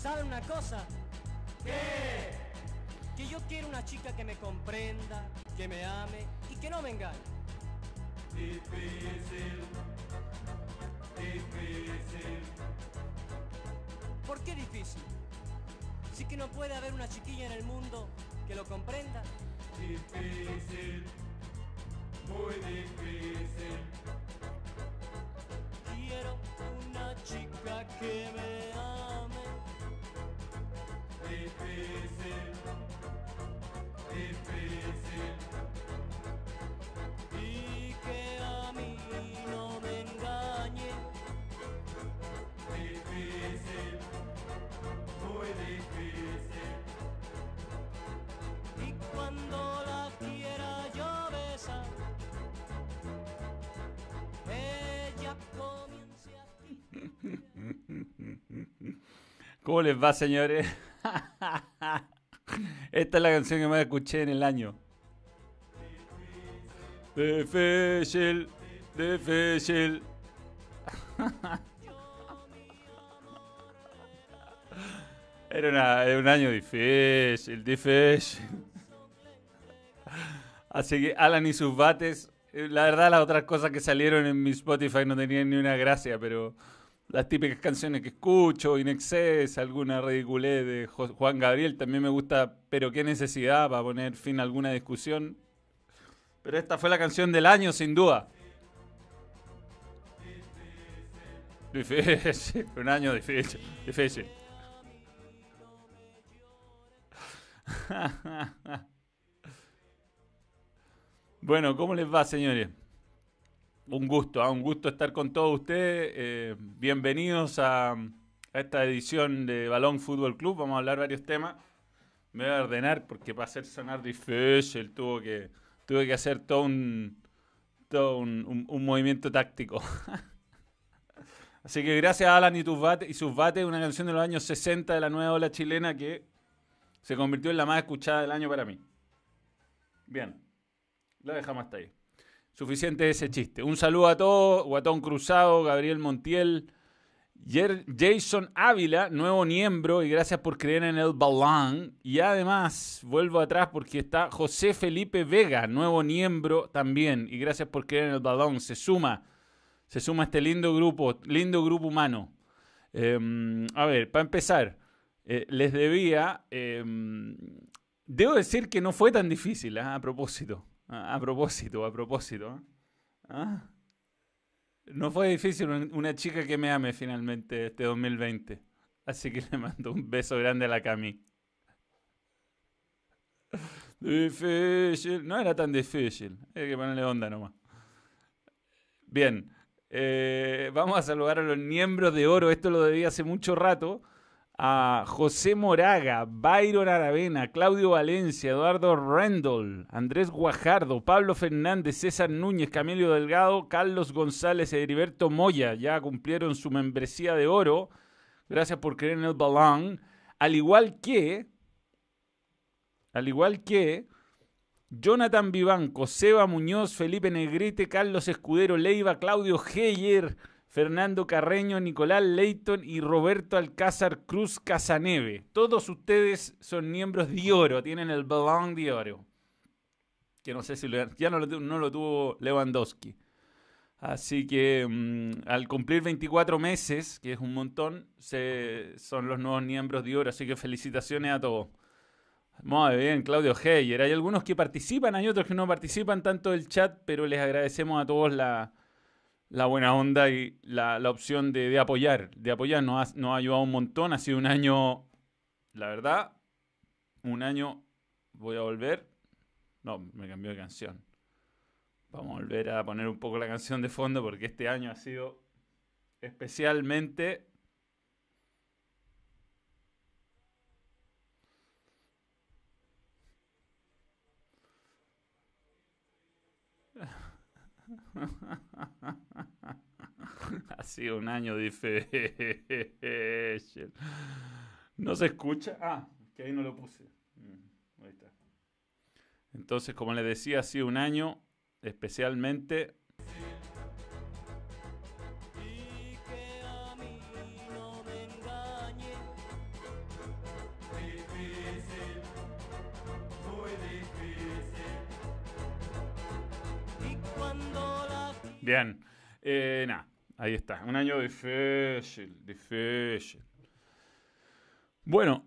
¿Saben una cosa? ¿Qué? Que yo quiero una chica que me comprenda, que me ame y que no me engañe. Difícil, difícil. ¿Por qué difícil? Sí que no puede haber una chiquilla en el mundo que lo comprenda. Difícil, muy difícil. Quiero una chica que me ame. Difícil, difícil. Y que a mí no me engañe. Difícil, muy difícil. Y cuando la quiera yo besar, ella comience a ¿Cómo les va, señores? Esta es la canción que más escuché en el año. Difícil, difícil. Era, una- era un año difícil, difícil. Así que Alan y sus bates. eh, La verdad, las otras cosas que salieron en mi Spotify no tenían ni una gracia, pero las típicas canciones que escucho, In Excess, alguna ridiculez de Juan Gabriel, también me gusta, pero qué necesidad para poner fin a alguna discusión. Pero esta fue la canción del año, sin duda. Difícil, un año difícil, difícil. Bueno, ¿cómo les va, señores? Un gusto, ah, un gusto estar con todos ustedes. Eh, bienvenidos a, esta edición de Balón Fútbol Club. Vamos a hablar varios temas. Me voy a ordenar porque para hacer sonar difícil tuvo que, tuve que hacer todo un, todo un, un- movimiento táctico. Así que gracias a Alan y, sus bates, una canción de los años 60 de la nueva ola chilena que se convirtió en la más escuchada del año para mí. Bien. Lo dejamos hasta ahí. Suficiente ese chiste. Un saludo a todos. Guatón Cruzado, Gabriel Montiel, Jason Ávila, nuevo miembro, y gracias por creer en el balón. Y además, vuelvo atrás porque está José Felipe Vega, nuevo miembro también. Y gracias por creer en el balón. Se suma, se suma este lindo grupo, lindo grupo humano. Eh, a ver, para empezar, eh, les debía. eh, debo decir que no fue tan difícil, ah, a propósito. A propósito, a propósito. ¿ah? ¿Ah? No fue difícil un- una chica que me ame finalmente este 2020. Así que le mando un beso grande a la Cami. Difícil. No era tan difícil. Hay que ponerle onda nomás. Bien. eh, vamos a saludar a los miembros de oro. Esto lo debía hace mucho rato. A José Moraga, Byron Aravena, Claudio Valencia, Eduardo Rendell, Andrés Guajardo, Pablo Fernández, César Núñez, Camilo Delgado, Carlos González, Heriberto Moya. Ya cumplieron su membresía de oro. Gracias por creer en el balón. Al igual que, al igual que Jonathan Vivanco, Seba Muñoz, Felipe Negrete, Carlos Escudero Leiva, Claudio Heyer, Fernando Carreño, Nicolás Leighton y Roberto Alcázar Cruz Casaneve. Todos ustedes son miembros de oro, tienen el balón de oro. Que no sé si ya no lo, no lo tuvo Lewandowski. Así que mm, al cumplir 24 meses, que es un montón, son los nuevos miembros de oro. Así que felicitaciones a todos. Muy bien, Claudio Heyer. Hay algunos que participan, hay otros que no participan tanto del chat, pero les agradecemos a todos la, la buena onda y la, la opción de, de apoyar. De apoyar nos ha, nos ha ayudado un montón. Ha sido un año, la verdad, un año. Voy a volver. No, me cambió de canción. Vamos a volver a poner un poco la canción de fondo porque este año ha sido especialmente ha sido un año difícil. ¿No se escucha? Ah, que ahí no lo puse. Mm, ahí está. Entonces, como les decía, ha sido un año especialmente... Bien. Eh ahí está. Un año difícil, difícil. Bueno,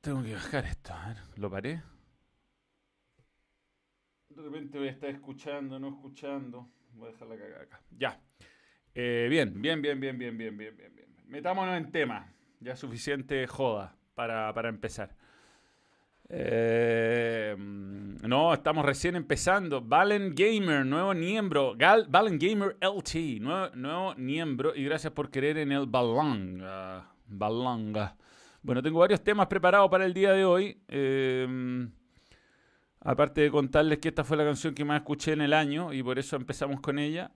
tengo que bajar esto. A ver, ¿lo paré? De repente voy a estar escuchando, no escuchando. Voy a dejar la cagada acá. Ya. Eh, bien, bien, bien, bien, bien, bien, bien, bien, bien. Metámonos en tema. Ya suficiente joda para, para empezar. Eh, no, estamos recién empezando. Valen Gamer, nuevo miembro. Gal, Valen Gamer LT, nuevo, miembro. Y gracias por querer en el Balanga. Balanga. Bueno, tengo varios temas preparados para el día de hoy. Eh, aparte de contarles que esta fue la canción que más escuché en el año y por eso empezamos con ella.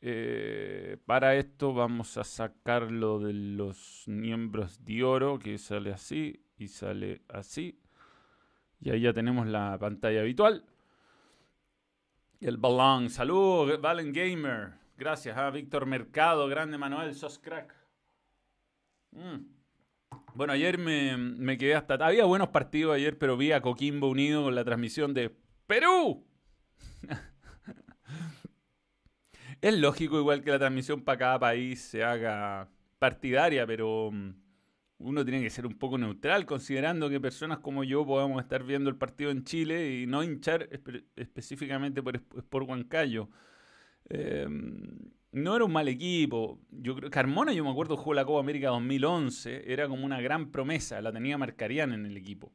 Eh, para esto vamos a sacarlo de los miembros de oro, que sale así y sale así. Y ahí ya tenemos la pantalla habitual. Y el balón. Saludos, Valen Gamer. Gracias a Víctor Mercado, grande Manuel, sos crack. Mm. Bueno, ayer me, me, quedé hasta... Había buenos partidos ayer, pero vi a Coquimbo unido con la transmisión de Perú. es lógico igual que la transmisión para cada país se haga partidaria, pero mm, uno tiene que ser un poco neutral, considerando que personas como yo podamos estar viendo el partido en Chile y no hinchar espe específicamente por, por Huancayo. Eh, no era un mal equipo. Yo creo Carmona, yo me acuerdo, jugó la Copa América 2011. Era como una gran promesa. La tenía Marcarian en el equipo.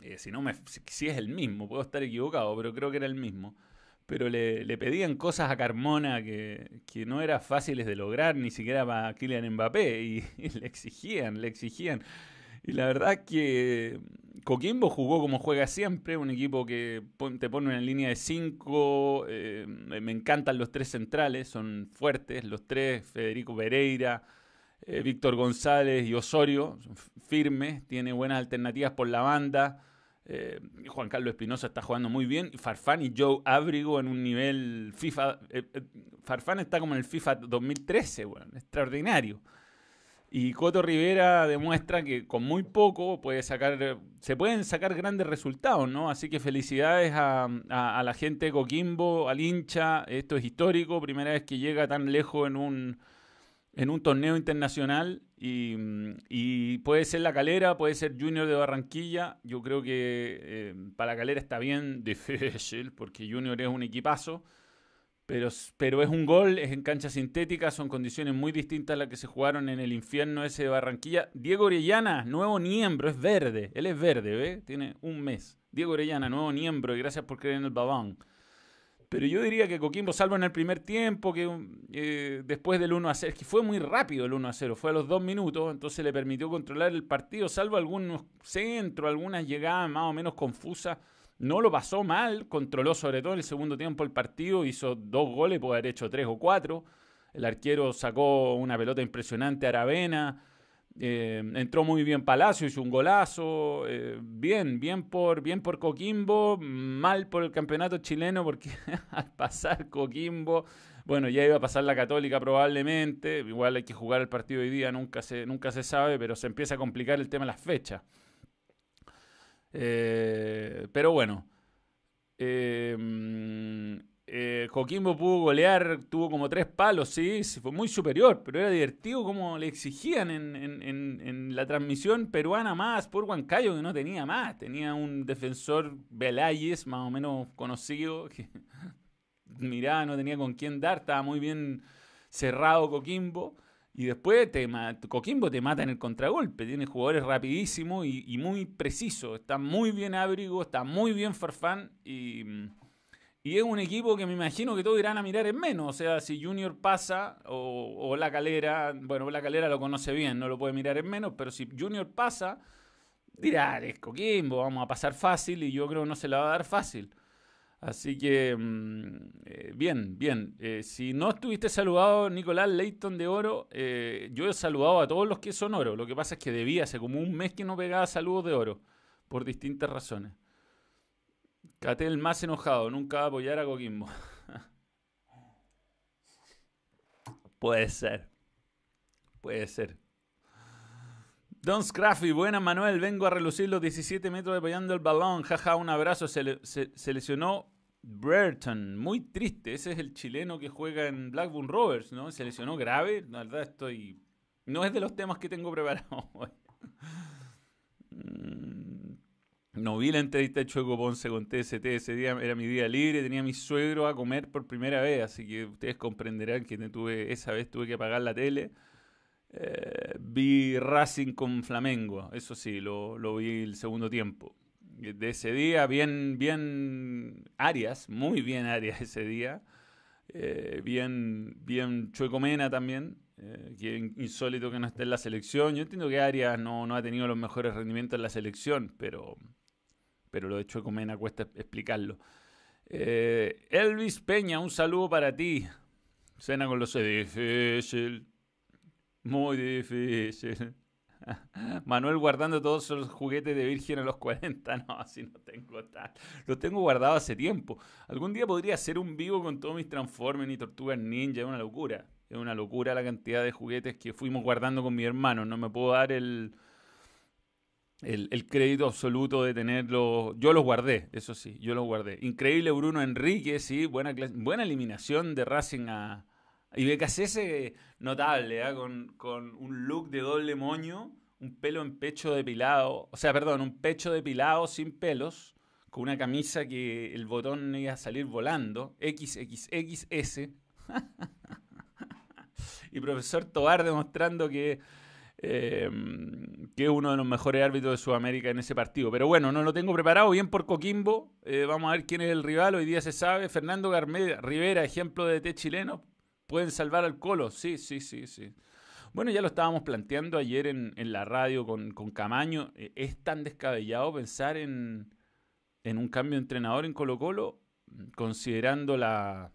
Eh, si no me, si, es el mismo, puedo estar equivocado, pero creo que era el mismo. Pero le, le pedían cosas a Carmona que, que, no eran fáciles de lograr, ni siquiera para Kylian Mbappé. Y, y le exigían, le exigían. Y la verdad que Coquimbo jugó como juega siempre, un equipo que te pone en línea de 5. Eh, me encantan los tres centrales, son fuertes, los tres, Federico Pereira, eh, Víctor González y Osorio, firmes, tiene buenas alternativas por la banda. Eh, Juan Carlos Espinosa está jugando muy bien. Farfán y Joe Abrigo en un nivel FIFA. Farfán está como en el FIFA 2013, bueno, extraordinario. Y Coto Rivera demuestra que con muy poco puede sacar, se pueden sacar grandes resultados, ¿no? Así que felicidades a, la gente de Coquimbo, al hincha. Esto es histórico, primera vez que llega tan lejos en un, en un torneo internacional. Y, puede ser la calera, puede ser Junior de Barranquilla. Yo creo que eh, para la calera está bien difícil, porque Junior es un equipazo. Pero, pero es un gol, es en cancha sintética, son condiciones muy distintas a las que se jugaron en el infierno ese de Barranquilla. Diego Orellana, nuevo miembro, es verde, él es verde, ¿ve? Tiene un mes. Diego Orellana, nuevo miembro, y gracias por creer en el babán. Pero yo diría que Coquimbo, salvo en el primer tiempo, que eh, después del 1 a 0, que fue muy rápido el 1 a 0, fue a los dos minutos, entonces le permitió controlar el partido, salvo algunos centros, algunas llegadas más o menos confusas no lo pasó mal, controló sobre todo en el segundo tiempo el partido, hizo dos goles, puede haber hecho tres o cuatro. El arquero sacó una pelota impresionante a Aravena. Eh, entró muy bien Palacio, hizo un golazo. Eh, bien, bien por, bien por Coquimbo, mal por el campeonato chileno, porque al pasar Coquimbo, bueno, ya iba a pasar la Católica probablemente. Igual hay que jugar el partido hoy día, nunca se, nunca se sabe, pero se empieza a complicar el tema de las fechas. Eh, pero bueno. Eh, Coquimbo pudo golear, tuvo como tres palos, sí, fue muy superior, pero era divertido como le exigían en, la transmisión peruana más por Huancayo, que no tenía más. Tenía un defensor Velayes, más o menos conocido, que mirá, no tenía con quién dar, estaba muy bien cerrado Coquimbo. Y después te, Coquimbo te mata en el contragolpe. Tiene jugadores rapidísimos y, muy precisos. Está muy bien Abrigo, está muy bien Farfán. Y, y, es un equipo que me imagino que todos irán a mirar en menos. O sea, si Junior pasa o, La Calera, bueno, La Calera lo conoce bien, no lo puede mirar en menos. Pero si Junior pasa, dirá, es Coquimbo, vamos a pasar fácil. Y yo creo que no se la va a dar fácil. Así que, mm, eh, bien, bien. Eh, si no estuviste saludado, Nicolás Leighton de Oro, eh, yo he saludado a todos los que son oro. Lo que pasa es que debía, hace como un mes que no pegaba saludos de oro, por distintas razones. Catel más enojado, nunca va a apoyar a Coquimbo. Puede ser. Puede ser. Don Scraffy, buena Manuel, vengo a relucir los 17 metros apoyando el balón, jaja, un abrazo, se, se lesionó Brereton, muy triste. Ese es el chileno que juega en Blackburn Rovers, ¿no? Se lesionó grave. La verdad estoy... No es de los temas que tengo preparados hoy. No vi la entrevista de Chueco Ponce con TST. Ese día era mi día libre. Tenía a mi suegro a comer por primera vez. Así que ustedes comprenderán que tuve, esa vez tuve que apagar la tele. Eh, vi Racing con Flamengo. Eso sí, lo, lo vi el segundo tiempo de ese día, bien, bien Arias, muy bien Arias ese día, eh, bien, bien Chuecomena también, eh, que insólito que no esté en la selección. Yo entiendo que Arias no, no ha tenido los mejores rendimientos en la selección, pero, pero lo de Chuecomena cuesta explicarlo. Eh, Elvis Peña, un saludo para ti. Cena con los difícil, muy difícil. Manuel guardando todos los juguetes de Virgen a los 40. No, así no tengo tal. Los tengo guardados hace tiempo. Algún día podría hacer un vivo con todos mis Transformers y Tortugas Ninja. Es una locura. Es una locura la cantidad de juguetes que fuimos guardando con mi hermano. No me puedo dar el, el, crédito absoluto de tenerlo. Yo los guardé, eso sí, yo los guardé. Increíble Bruno Enrique, sí, buena, buena eliminación de Racing a, y BKC notable, ¿eh? con, con, un look de doble moño, un pelo en pecho depilado, o sea, perdón, un pecho depilado sin pelos, con una camisa que el botón iba a salir volando, XXXS. y profesor Tobar demostrando que, em, que es uno de los mejores árbitros de Sudamérica en ese partido. Pero bueno, no lo tengo preparado, bien por Coquimbo. Eh, vamos a ver quién es el rival, hoy día se sabe. Fernando Garmeda, Rivera, ejemplo de T chileno, Pueden salvar al Colo, sí, sí, sí, sí. Bueno, ya lo estábamos planteando ayer en, la radio con, Camaño. Eh, ¿Es tan descabellado pensar en, un cambio de entrenador en Colo Colo, considerando la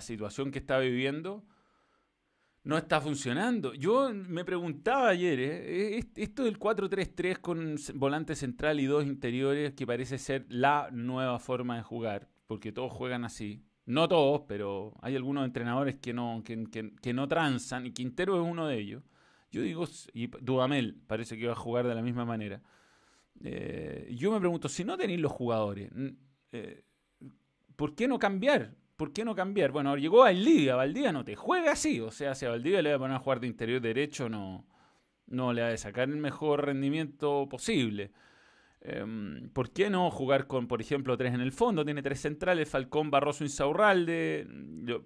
situación que está viviendo? No está funcionando. Yo me preguntaba ayer, ¿eh? esto del 4-3-3 con volante central y dos interiores, que parece ser la nueva forma de jugar, porque todos juegan así. No todos, pero hay algunos entrenadores que no, que, no transan, y Quintero es uno de ellos. Yo digo, y Dudamel parece que va a jugar de la misma manera. Eh, yo me pregunto, si no tenéis los jugadores, eh, ¿por qué no cambiar? ¿Por qué no cambiar? Bueno, llegó Valdivia, Valdivia no te juega así, o sea, si a Valdivia le va a poner a jugar de interior derecho, no, no le va a sacar el mejor rendimiento posible. Em, ¿Por qué no jugar con, por ejemplo, tres en el fondo? Tiene tres centrales, Falcón, Barroso, Insaurralde.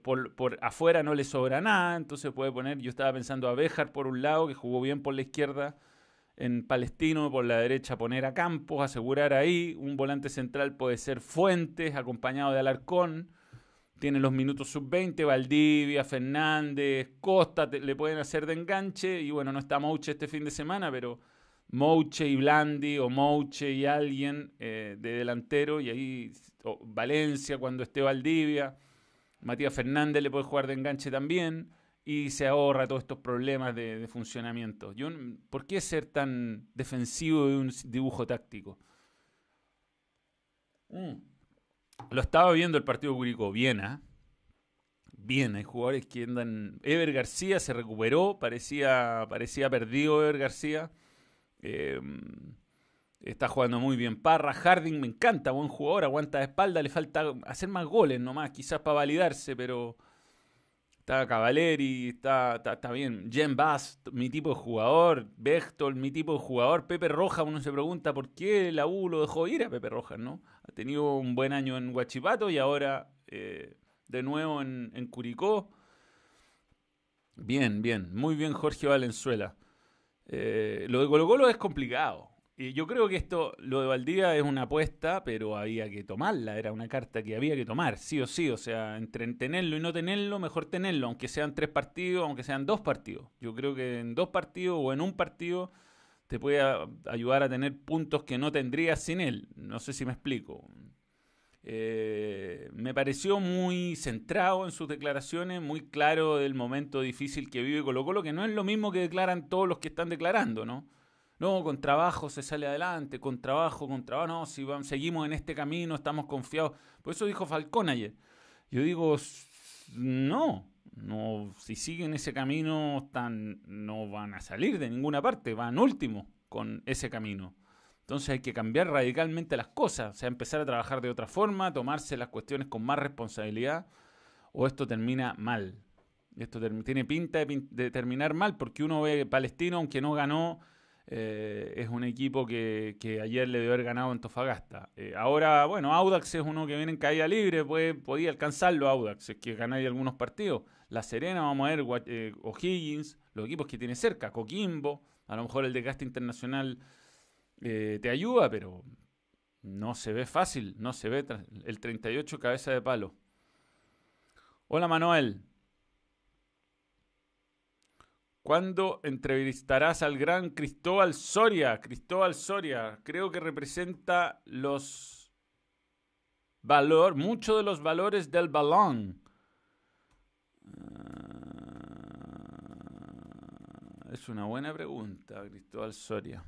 Por, por afuera no le sobra nada, entonces puede poner. Yo estaba pensando a Béjar por un lado, que jugó bien por la izquierda en Palestino, por la derecha poner a Campos, asegurar ahí. Un volante central puede ser Fuentes, acompañado de Alarcón. Tiene los minutos sub-20, Valdivia, Fernández, Costa, le pueden hacer de enganche. Y bueno, no está Mouche este fin de semana, pero Mouche y Blandi o Mouche y alguien eh, de delantero y ahí Valencia cuando esté Valdivia, Matías Fernández le puede jugar de enganche también y se ahorra todos estos problemas de, funcionamiento. ¿Por qué ser tan defensivo de un dibujo táctico? Mm. Lo estaba viendo el partido Curicó, Viena. Hay jugadores que andan. Ever García se recuperó, parecía, parecía perdido Ever García Em, está jugando muy bien Parra. Harding me encanta, buen jugador, aguanta de espalda. Le falta hacer más goles nomás, quizás para validarse, pero está Cavaleri, está, está, bien. Jen Bass, mi tipo de jugador. Bechtol, mi tipo de jugador. Pepe Roja, uno se pregunta por qué la U lo dejó ir a Pepe Roja, ¿no? Ha tenido un buen año en Huachipato y ahora eh, de nuevo en, en Curicó. Bien, bien, muy bien Jorge Valenzuela. Eh, lo de Colo Colo es complicado. Y yo creo que esto, lo de Valdivia es una apuesta, pero había que tomarla. Era una carta que había que tomar, sí o sí. O sea, entre tenerlo y no tenerlo, mejor tenerlo, aunque sean tres partidos, aunque sean dos partidos. Yo creo que en dos partidos o en un partido te puede ayudar a tener puntos que no tendrías sin él. No sé si me explico. Eh, me pareció muy centrado en sus declaraciones, muy claro del momento difícil que vive Colo Colo, que no es lo mismo que declaran todos los que están declarando, ¿no? No, con trabajo se sale adelante, con trabajo, con trabajo, no, si vamos, seguimos en este camino, estamos confiados. Por eso dijo Falcón ayer. Yo digo, no, no, si siguen ese camino, están, no van a salir de ninguna parte, van último con ese camino. Entonces hay que cambiar radicalmente las cosas, o sea, empezar a trabajar de otra forma, tomarse las cuestiones con más responsabilidad, o esto termina mal. Esto tiene pinta de, terminar mal porque uno ve Palestino, aunque no ganó, eh, es un equipo que, ayer le debe haber ganado Antofagasta. Eh, ahora, bueno, Audax es uno que viene en caída libre, puede, podía alcanzarlo Audax, es que ganáis algunos partidos. La Serena, vamos a ver, eh, O'Higgins, los equipos que tiene cerca, Coquimbo, a lo mejor el desgaste internacional te ayuda, pero no se ve fácil, no se ve el 38 cabeza de palo. Hola Manuel. ¿Cuándo entrevistarás al gran Cristóbal Soria? Cristóbal Soria, creo que representa los valor, muchos de los valores del balón. Ah, es una buena pregunta, Cristóbal Soria.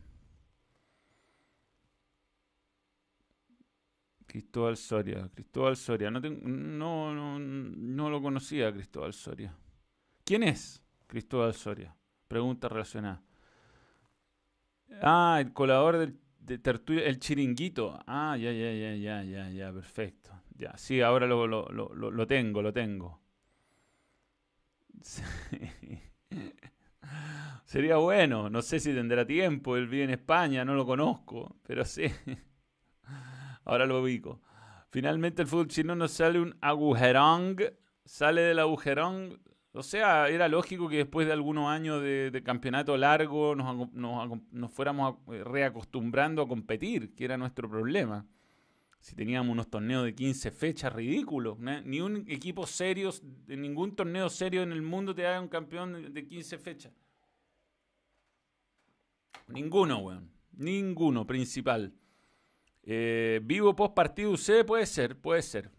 Cristóbal Soria, Cristóbal Soria. No, no, no, lo conocía, Cristóbal Soria. ¿Quién es Cristóbal Soria? Pregunta relacionada. Ah, el colador del, de Tertulia, el chiringuito. Ah, ya, ya, ya, ya, ya, ya, perfecto. Ya, sí, ahora lo, lo, lo, lo tengo, lo tengo. Sería bueno, no sé si tendrá tiempo, él vive en España, no lo conozco, pero sí. Ahora lo ubico. Finalmente el fútbol chino nos sale un agujerón. Sale del agujerón. O sea, era lógico que después de algunos años de, campeonato largo nos, fuéramos eh, reacostumbrando a competir, que era nuestro problema. Si teníamos unos torneos de 15 fechas, ridículos. Ni un equipo serio, ningún torneo serio en el mundo te haga un campeón de 15 fechas. Ninguno, weón. Ninguno principal. Eh, vivo post partido UC, puede ser, puede ser.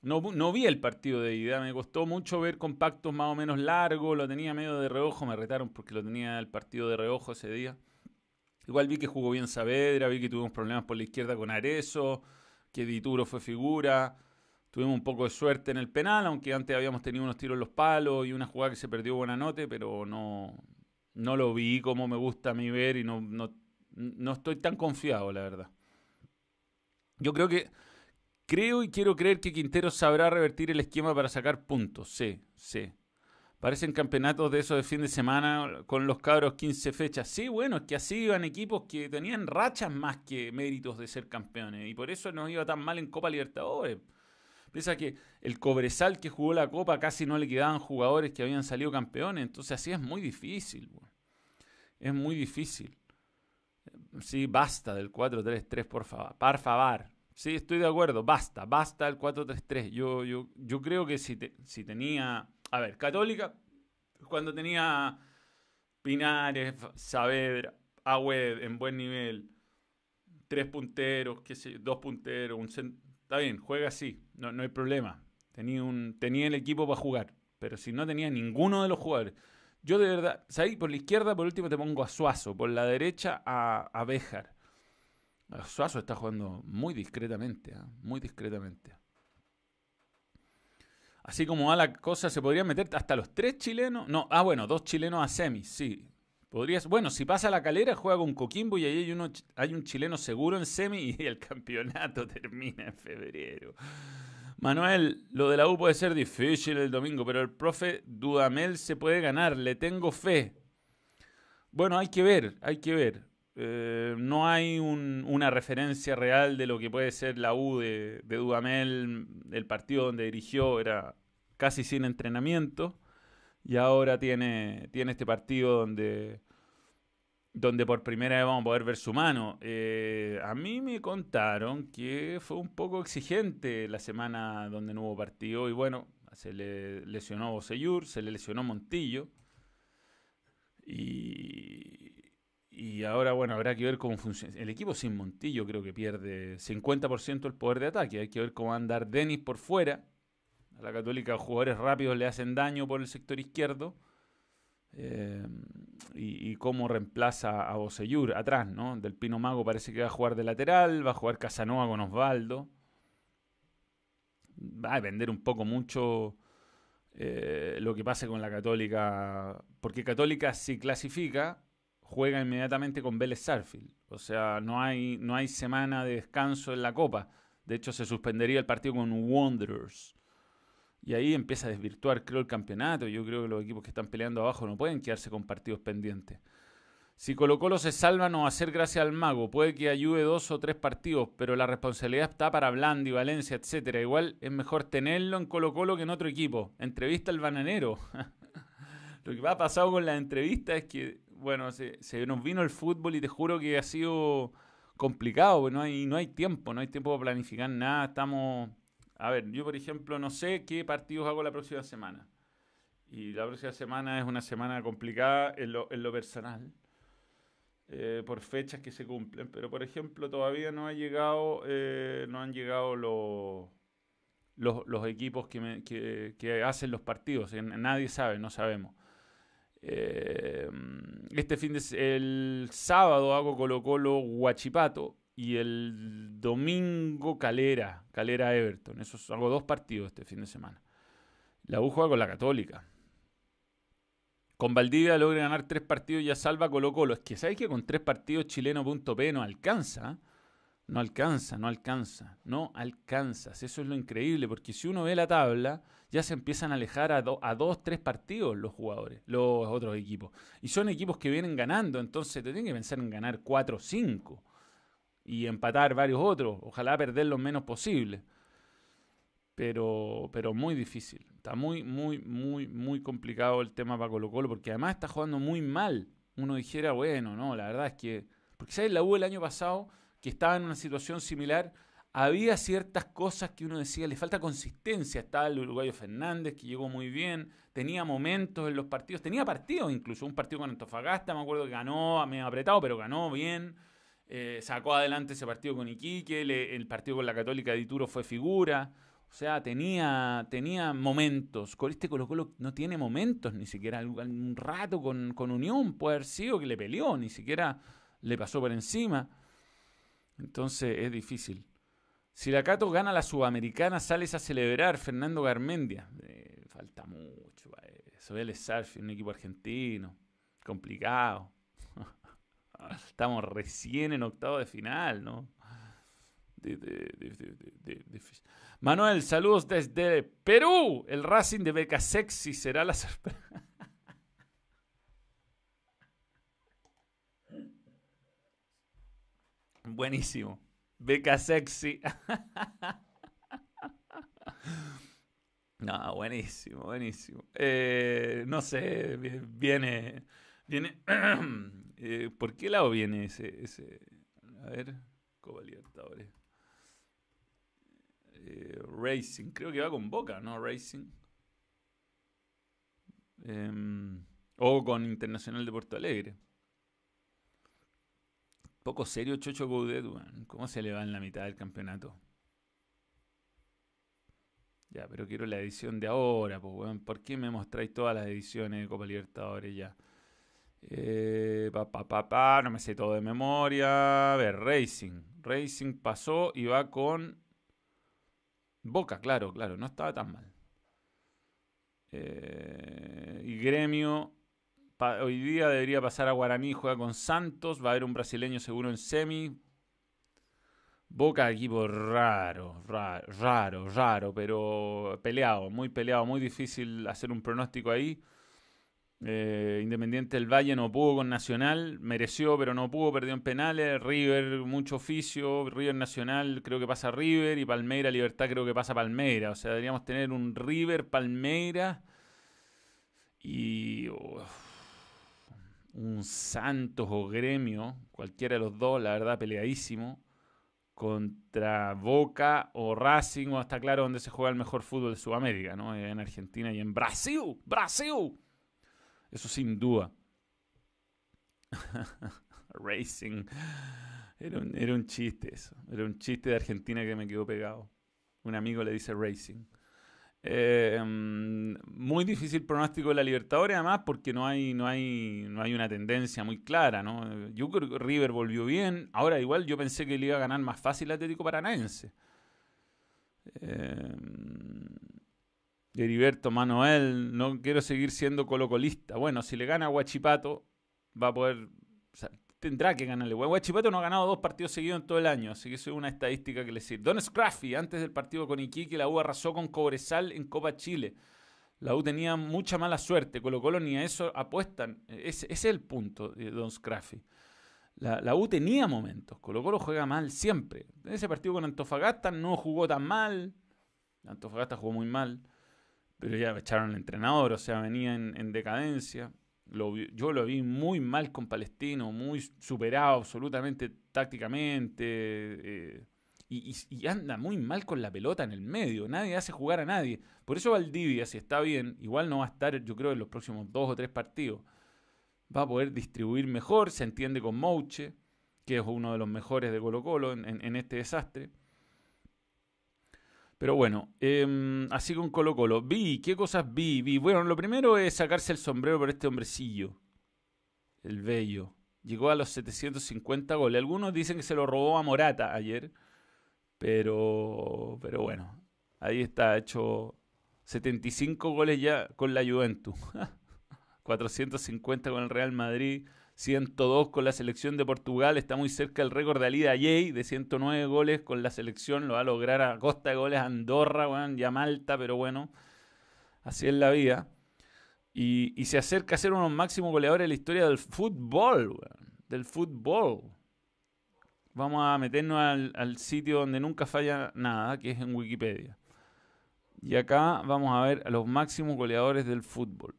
No, no, vi el partido de ida, me costó mucho ver compactos más o menos largos, lo tenía medio de reojo, me retaron porque lo tenía el partido de reojo ese día. Igual vi que jugó bien Saavedra, vi que tuvimos problemas por la izquierda con Arezo, que Dituro fue figura. Tuvimos un poco de suerte en el penal, aunque antes habíamos tenido unos tiros en los palos y una jugada que se perdió buena nota, pero no, no lo vi como me gusta a mí ver y no, no, no estoy tan confiado, la verdad. Yo creo que, creo y quiero creer que Quintero sabrá revertir el esquema para sacar puntos. Sí, sí. Parecen campeonatos de esos de fin de semana con los cabros 15 fechas. Sí, bueno, es que así iban equipos que tenían rachas más que méritos de ser campeones. Y por eso nos iba tan mal en Copa Libertadores. Piensa que el Cobresal que jugó la Copa casi no le quedaban jugadores que habían salido campeones. Entonces así es muy difícil. Es muy difícil. Sí, basta del 4-3-3, por favor. Par favor. Sí, estoy de acuerdo. Basta, basta el 4-3-3. Yo, yo, yo creo que si, si tenía. A ver, Católica, cuando tenía Pinares, Saavedra, Agüed en buen nivel, tres punteros, qué sé, dos punteros, un está bien, juega así, no, no hay problema. Tenía, un, tenía el equipo para jugar, pero si no tenía ninguno de los jugadores. Yo de verdad, ¿sabes? Por la izquierda, por último, te pongo a Suazo. Por la derecha, a, a Béjar. Suazo está jugando muy discretamente, ¿ah? muy discretamente. Así como va la cosa, se podría meter hasta los tres chilenos. No, ah, bueno, dos chilenos a semis, sí. Podrías, bueno, si pasa la calera, juega con Coquimbo y ahí hay, hay un chileno seguro en semi y el campeonato termina en febrero. Manuel, lo de la U puede ser difícil el domingo, pero el profe Dudamel se puede ganar, le tengo fe. Bueno, hay que ver, hay que ver. Eh, no hay una referencia real de lo que puede ser la U de, de Dudamel. El partido donde dirigió era casi sin entrenamiento y ahora tiene, tiene este partido donde donde por primera vez vamos a poder ver su mano. Eh, a mí me contaron que fue un poco exigente la semana donde no hubo partido y bueno, se le lesionó Boseyur, se le lesionó Montillo y, y ahora bueno, habrá que ver cómo funciona. El equipo sin Montillo creo que pierde 50% el poder de ataque, hay que ver cómo va a andar Denis por fuera. A la Católica jugadores rápidos le hacen daño por el sector izquierdo. Eh, y, cómo reemplaza a Boseyur atrás, ¿no? Del Pino Mago parece que va a jugar de lateral, va a jugar Casanova con Osvaldo. Va a depender un poco mucho eh, lo que pase con la Católica, porque Católica si clasifica, juega inmediatamente con Vélez Sarfield. O sea, no hay, no hay semana de descanso en la Copa. De hecho, se suspendería el partido con Wanderers. Y ahí empieza a desvirtuar, creo, el campeonato. Yo creo que los equipos que están peleando abajo no pueden quedarse con partidos pendientes. Si Colo Colo se salva, no va a gracias al mago. Puede que ayude dos o tres partidos, pero la responsabilidad está para Blandi, Valencia, etcétera. Igual es mejor tenerlo en Colo Colo que en otro equipo. Entrevista al bananero. Lo que ha pasado con la entrevista es que, bueno, se, nos vino el fútbol y te juro que ha sido complicado, pues no hay, no hay tiempo, no hay tiempo para planificar nada. Estamos. A ver, yo por ejemplo no sé qué partidos hago la próxima semana. Y la próxima semana es una semana complicada en lo, en lo personal eh, por fechas que se cumplen. Pero, por ejemplo, todavía no ha llegado, eh, no han llegado los, los, equipos que, que, hacen los partidos. Nadie sabe, no sabemos. Eh, este fin de el sábado hago Colo Colo Huachipato y el domingo Calera, Calera Everton. Esos hago dos partidos este fin de semana. La U juega con la Católica. Con Valdivia logra ganar tres partidos y ya salva Colo Colo. Es que sabes que con tres partidos chileno.p no alcanza. No alcanza, no alcanza, no alcanzas. Eso es lo increíble, porque si uno ve la tabla, ya se empiezan a alejar a, a dos, tres partidos los jugadores, los otros equipos. Y son equipos que vienen ganando, entonces te tienen que pensar en ganar cuatro o cinco y empatar varios otros. Ojalá perder lo menos posible. Pero, pero muy difícil. Está muy, muy, muy, muy complicado el tema para Colo Colo, porque además está jugando muy mal. Uno dijera, bueno, no, la verdad es que... Porque, ¿sabes? La U el año pasado, que estaba en una situación similar, había ciertas cosas que uno decía, le falta consistencia. Estaba el uruguayo Fernández, que llegó muy bien, tenía momentos en los partidos, tenía partidos incluso, un partido con Antofagasta, me acuerdo que ganó, medio apretado, pero ganó bien. Eh, sacó adelante ese partido con Iquique, el partido con la Católica de Ituro fue figura. O sea, tenía, tenía momentos. Con este Colo Colo no tiene momentos, ni siquiera un rato con, con Unión puede haber sido que le peleó, ni siquiera le pasó por encima. Entonces es difícil. Si la Cato gana la Sudamericana, sales a celebrar Fernando Garmendia. Eh, falta mucho para eso. El Sarfi, un equipo argentino. Complicado. Estamos recién en octavo de final, ¿no? Manuel, saludos desde Perú. El Racing de Beca Sexy será la sorpresa. Buenísimo. Beca Sexy. No, buenísimo, buenísimo. Eh, no sé, viene. viene eh, ¿Por qué lado viene ese, ese? A ver, Copa Libertadores. Eh, Racing, creo que va con Boca, ¿no? Racing. Em, o con Internacional de Porto Alegre. Poco serio Chocho Goudet, ¿cómo se le va en la mitad del campeonato? Ya, pero quiero la edición de ahora, pues, ¿Por qué me mostráis todas las ediciones de Copa Libertadores ya? Eh, pa, pa, pa, pa, no me sé todo de memoria. A ver, Racing. Racing pasó y va con Boca, claro, claro, no estaba tan mal. Eh, y Gremio, hoy día debería pasar a Guaraní, juega con Santos, va a haber un brasileño seguro en semi. Boca, equipo raro, raro, raro, raro, pero peleado, muy peleado, muy difícil hacer un pronóstico ahí. Eh, Independiente del Valle no pudo con Nacional, mereció, pero no pudo, perdió en penales. River, mucho oficio. River Nacional, creo que pasa River. Y Palmeira, Libertad, creo que pasa Palmeira. O sea, deberíamos tener un River, Palmeira. Y. un Santos o Gremio, cualquiera de los dos, la verdad, peleadísimo. Contra Boca o Racing, o está claro dónde se juega el mejor fútbol de Sudamérica, ¿no? En Argentina y en Brasil. ¡Brasil! Eso sin duda. Racing. Era un, era un, chiste eso. Era un chiste de Argentina que me quedó pegado. Un amigo le dice Racing. Eh, muy difícil pronóstico de la Libertadores, además, porque no hay, no hay, no hay una tendencia muy clara, ¿no? River volvió bien. Ahora, igual, yo pensé que le iba a ganar más fácil Atlético Paranaense. Eh, Heriberto Manuel, no quiero seguir siendo colocolista. Bueno, si le gana a Guachipato, va a poder. Tendrá que ganarle. Huachipato no ha ganado dos partidos seguidos en todo el año, así que eso es una estadística que le sirve. Don Scraffy, antes del partido con Iquique, la U arrasó con Cobresal en Copa Chile. La U tenía mucha mala suerte, Colo Colo ni a eso apuestan. Ese, ese es el punto de Don Scraffy. La, U tenía momentos, Colo Colo juega mal siempre. En ese partido con Antofagasta no jugó tan mal, Antofagasta jugó muy mal, pero ya echaron al entrenador, o sea, venía en, en decadencia. Yo lo vi muy mal con Palestino, muy superado absolutamente tácticamente. Eh, y, anda muy mal con la pelota en el medio. Nadie hace jugar a nadie. Por eso Valdivia, si está bien, igual no va a estar, yo creo, en los próximos dos o tres partidos. Va a poder distribuir mejor. Se entiende con Mouche, que es uno de los mejores de Colo Colo en este desastre. Pero bueno, eh, así con Colo Colo. Vi, ¿qué cosas vi? Vi. Bueno, lo primero es sacarse el sombrero por este hombrecillo. El bello. Llegó a los 750 goles. Algunos dicen que se lo robó a Morata ayer. Pero, pero bueno, ahí está, hecho 75 goles ya con la Juventus. 450 con el Real Madrid. 102 con la selección de Portugal, está muy cerca el récord de Alida Yey de 109 goles con la selección, lo va a lograr a costa de goles Andorra, bueno, ya Malta, pero bueno, así es la vida. Y, y, se acerca a ser uno de los máximos goleadores de la historia del fútbol, del fútbol. Vamos a meternos al, al sitio donde nunca falla nada, que es en Wikipedia. Y acá vamos a ver a los máximos goleadores del fútbol.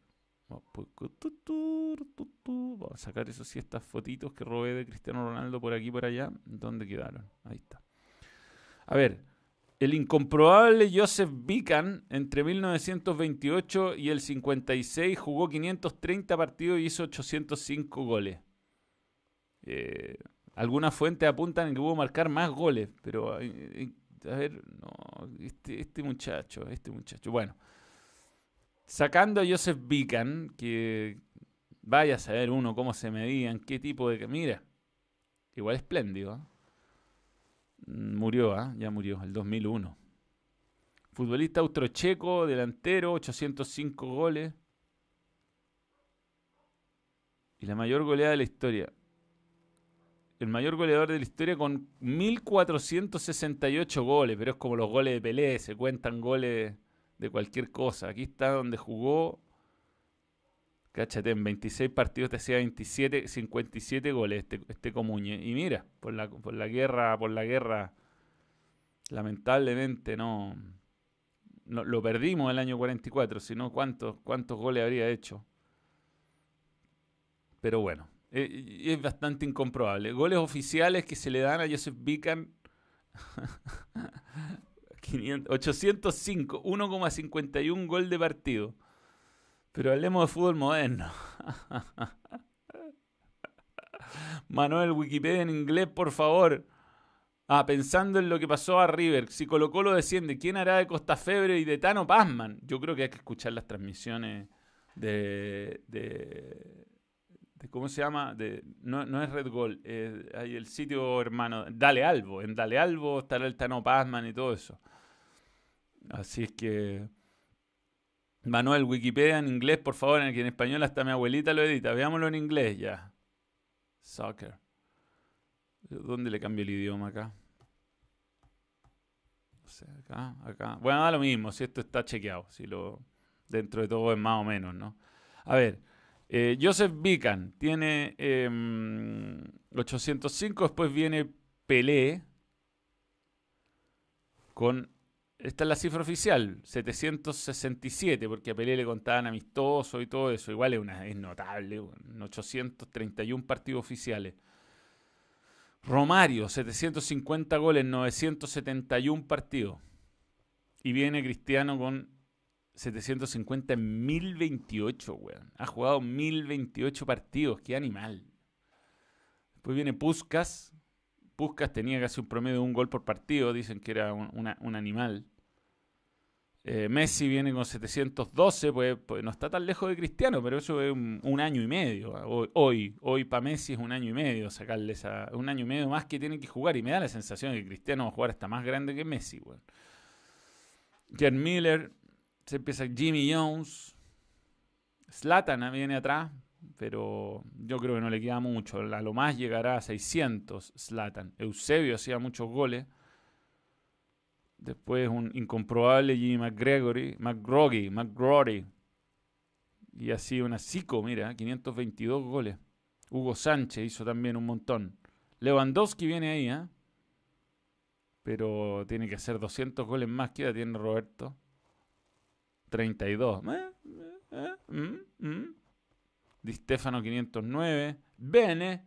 Vamos a sacar eso sí, estas fotitos que robé de Cristiano Ronaldo por aquí y por allá. ¿Dónde quedaron? Ahí está. A ver, el incomprobable Joseph Bican entre 1928 y el 56 jugó 530 partidos y hizo 805 goles. Eh, algunas fuentes apuntan en que hubo marcar más goles, pero eh, a ver, no, este, este muchacho, este muchacho. Bueno, sacando a Joseph Bican, que vaya a saber uno cómo se medían, qué tipo de... Mira, igual espléndido. ¿eh? Murió, ¿eh? ya murió, el 2001. Futbolista austrocheco, delantero, 805 goles. Y la mayor goleada de la historia. El mayor goleador de la historia con 1468 goles, pero es como los goles de Pelé, se cuentan goles de cualquier cosa. Aquí está donde jugó. Cáchate, en 26 partidos te hacía 27, 57 goles este, este Comuñe. Y mira, por la, por la guerra, por la guerra, lamentablemente no, no lo perdimos el año 44, sino cuántos, cuántos goles habría hecho. Pero bueno, eh, es bastante incomprobable. Goles oficiales que se le dan a Joseph Bican 805, 1,51 gol de partido. Pero hablemos de fútbol moderno. Manuel, Wikipedia en inglés, por favor. Ah, pensando en lo que pasó a River. Si Colo Colo desciende, ¿quién hará de Costa Febre y de Tano Pazman? Yo creo que hay que escuchar las transmisiones de... de, ¿Cómo se llama? No, no es Red Gol. Hay el sitio hermano. Dale Albo. En Dale Albo estará el Tano Pazman y todo eso. Así es que... Manuel, Wikipedia en inglés, por favor, en que en español hasta mi abuelita lo edita. Veámoslo en inglés ya. Soccer. ¿Dónde le cambio el idioma acá? O sea, acá, acá. Bueno, da lo mismo, si esto está chequeado. Si lo, dentro de todo es más o menos, ¿no? A ver, eh, Joseph Bican tiene eh, 805, después viene Pelé con esta es la cifra oficial, 767, porque a Pelé le contaban amistoso y todo eso. Igual es, una, es notable, 831 partidos oficiales. Romario, 750 goles, 971 partidos. Y viene Cristiano con 750 en 1028, weón. Ha jugado 1028 partidos, qué animal. Después viene Puskas, Puskas tenía casi un promedio de un gol por partido, dicen que era un, animal. Eh, Messi viene con 712, pues, pues, no está tan lejos de Cristiano, pero eso es un, año y medio. Hoy, hoy, para Messi es un año y medio sacarle esa, un año y medio más que tiene que jugar. Y me da la sensación de que Cristiano va a jugar hasta más grande que Messi. Bueno. Miller, se empieza Jimmy Jones, Slatan viene atrás, pero yo creo que no le queda mucho. A lo más llegará a 600 Slatan. Eusebio hacía muchos goles. Después un incomprobable Jimmy McGregory, McGroggy, McGrory. Y así una Zico, mira, 522 goles. Hugo Sánchez hizo también un montón. Lewandowski viene ahí, ¿eh? Pero tiene que hacer 200 goles más. ¿Qué edad tiene Roberto? 32. ¿Eh? ¿Eh? ¿Mm? ¿Mm? Di Stefano 509. Bene.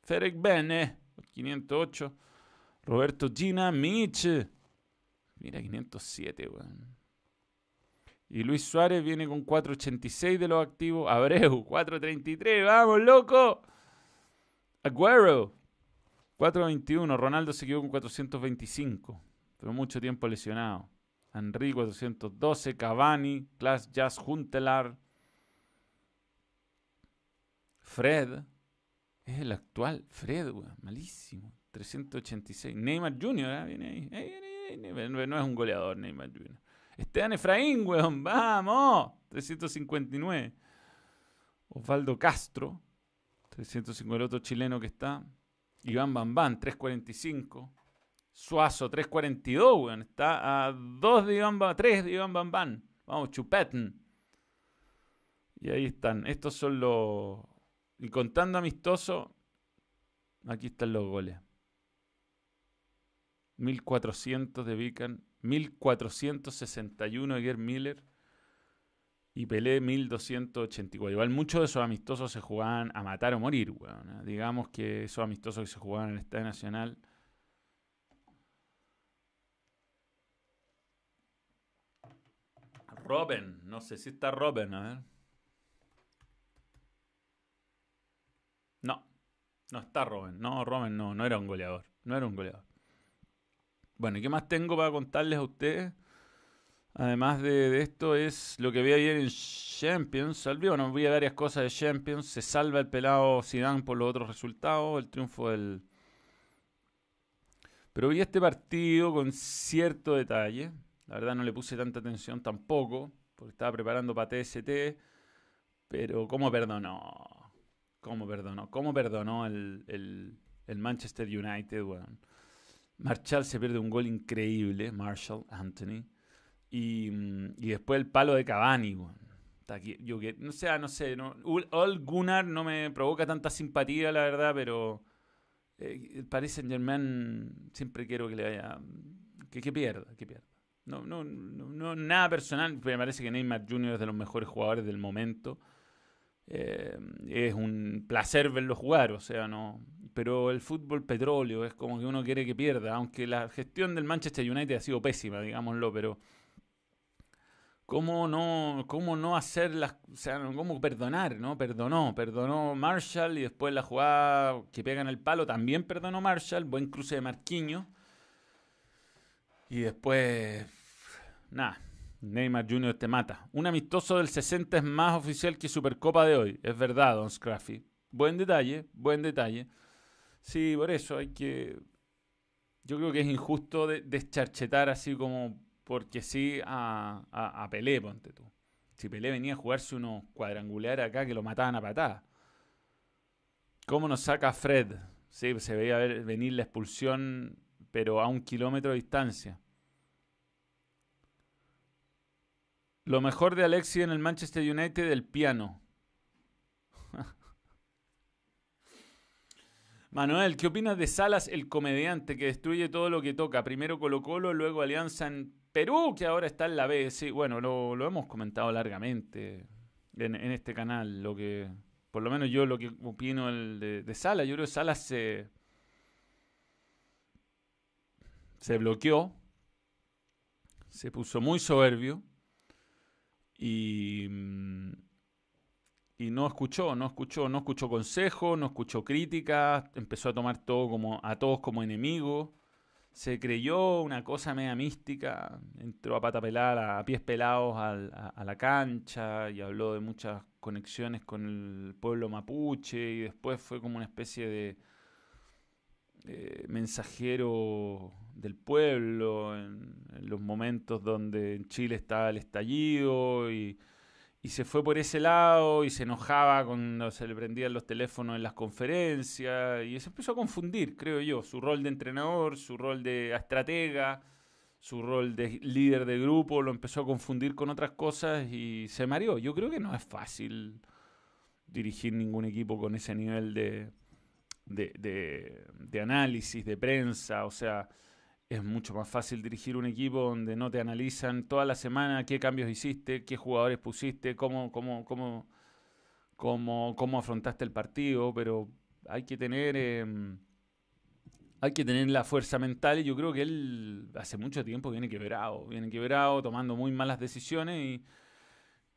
Ferek Bene 508. Roberto Gina Mich. Mira, 507, weón. Y Luis Suárez viene con 486 de los activos. Abreu, 433. ¡Vamos, loco! Aguero, 421. Ronaldo se quedó con 425. Pero mucho tiempo lesionado. Henry, 412. Cavani, Klaas Jazz Juntelar. Fred. Es el actual. Fred, weón. Malísimo. 386. Neymar Jr. ¿eh? viene ahí. viene ahí. No es un goleador, Neymar Jr. Esteban Efraín, weón, vamos. 359. Osvaldo Castro, 350 el otro chileno que está. Iván Bambán, 345. Suazo, 342, weón. Está a 2 de Iván Bambán, 3 de Iván Bambán. Vamos, Chupeten. Y ahí están. Estos son los... Y contando amistoso, aquí están los goles. 1400 de Vican, 1461 de Gerd Miller y Pelé 1284. Igual muchos de esos amistosos se jugaban a matar o morir, weón. ¿eh? Digamos que esos amistosos que se jugaban en el Estadio Nacional. Robin, no sé si está Robin, a ver. No, no está Robin. No, Robin no, no era un goleador. No era un goleador. Bueno, ¿y qué más tengo para contarles a ustedes? Además de, esto, es lo que vi ayer en Champions. Bueno, vi varias cosas de Champions. Se salva el pelado Zidane por los otros resultados. El triunfo del. Pero vi este partido con cierto detalle. La verdad no le puse tanta atención tampoco, porque estaba preparando para TST. Pero ¿cómo perdonó? ¿Cómo perdonó? ¿Cómo perdonó el, el, Manchester United? Bueno, Marshall se pierde un gol increíble, Marshall, Anthony. Y, mm, y después el palo de Cavani. yo que, no sé, no sé. No, Gunnar no me provoca tanta simpatía, la verdad, pero eh, el Paris Saint Germain siempre quiero que le vaya. Que, que pierda, que pierda. No, no, no, nada personal. Me parece que Neymar Jr. es de los mejores jugadores del momento. Eh, es un placer verlo jugar, o sea, no. Pero el fútbol petróleo es como que uno quiere que pierda, aunque la gestión del Manchester United ha sido pésima, digámoslo, pero cómo no, cómo no hacer las, o sea, cómo perdonar, ¿no? Perdonó, perdonó Marshall y después la jugada que pega en el palo también perdonó Marshall, buen cruce de Marquinhos. Y después, nada, Neymar Jr. te mata. Un amistoso del 60 es más oficial que Supercopa de hoy. Es verdad, Don Scruffy. Buen detalle, buen detalle. Sí, por eso hay que... Yo creo que es injusto descharchetar así como porque sí a, a, Pelé, ponte tú. Si Pelé venía a jugarse unos cuadrangulares acá que lo mataban a patada. ¿Cómo nos saca Fred? Sí, se veía venir la expulsión, pero a un kilómetro de distancia. Lo mejor de Alexi en el Manchester United, el piano. Manuel, ¿qué opinas de Salas, el comediante que destruye todo lo que toca? Primero Colo Colo, luego Alianza en Perú, que ahora está en la B. Sí, bueno, lo, hemos comentado largamente en, este canal. Lo que, por lo menos yo lo que opino de, de Salas, yo creo que Salas se, se bloqueó, se puso muy soberbio y, mm, y no escuchó, no escuchó, no escuchó consejos, no escuchó críticas, empezó a tomar todo como a todos como enemigos, se creyó una cosa media mística, entró a pata pelada, a pies pelados a, la cancha y habló de muchas conexiones con el pueblo mapuche y después fue como una especie de mensajero del pueblo, en, los momentos donde en Chile estaba el estallido y, y se fue por ese lado y se enojaba cuando se le prendían los teléfonos en las conferencias y se empezó a confundir, creo yo, su rol de entrenador, su rol de estratega, su rol de líder de grupo, lo empezó a confundir con otras cosas y se mareó. Yo creo que no es fácil dirigir ningún equipo con ese nivel de, de, de análisis, de prensa, o sea es mucho más fácil dirigir un equipo donde no te analizan toda la semana qué cambios hiciste, qué jugadores pusiste, cómo, cómo, cómo, cómo, cómo afrontaste el partido, pero hay que tener em, hay que tener la fuerza mental y yo creo que él hace mucho tiempo viene quebrado, viene quebrado, tomando muy malas decisiones y,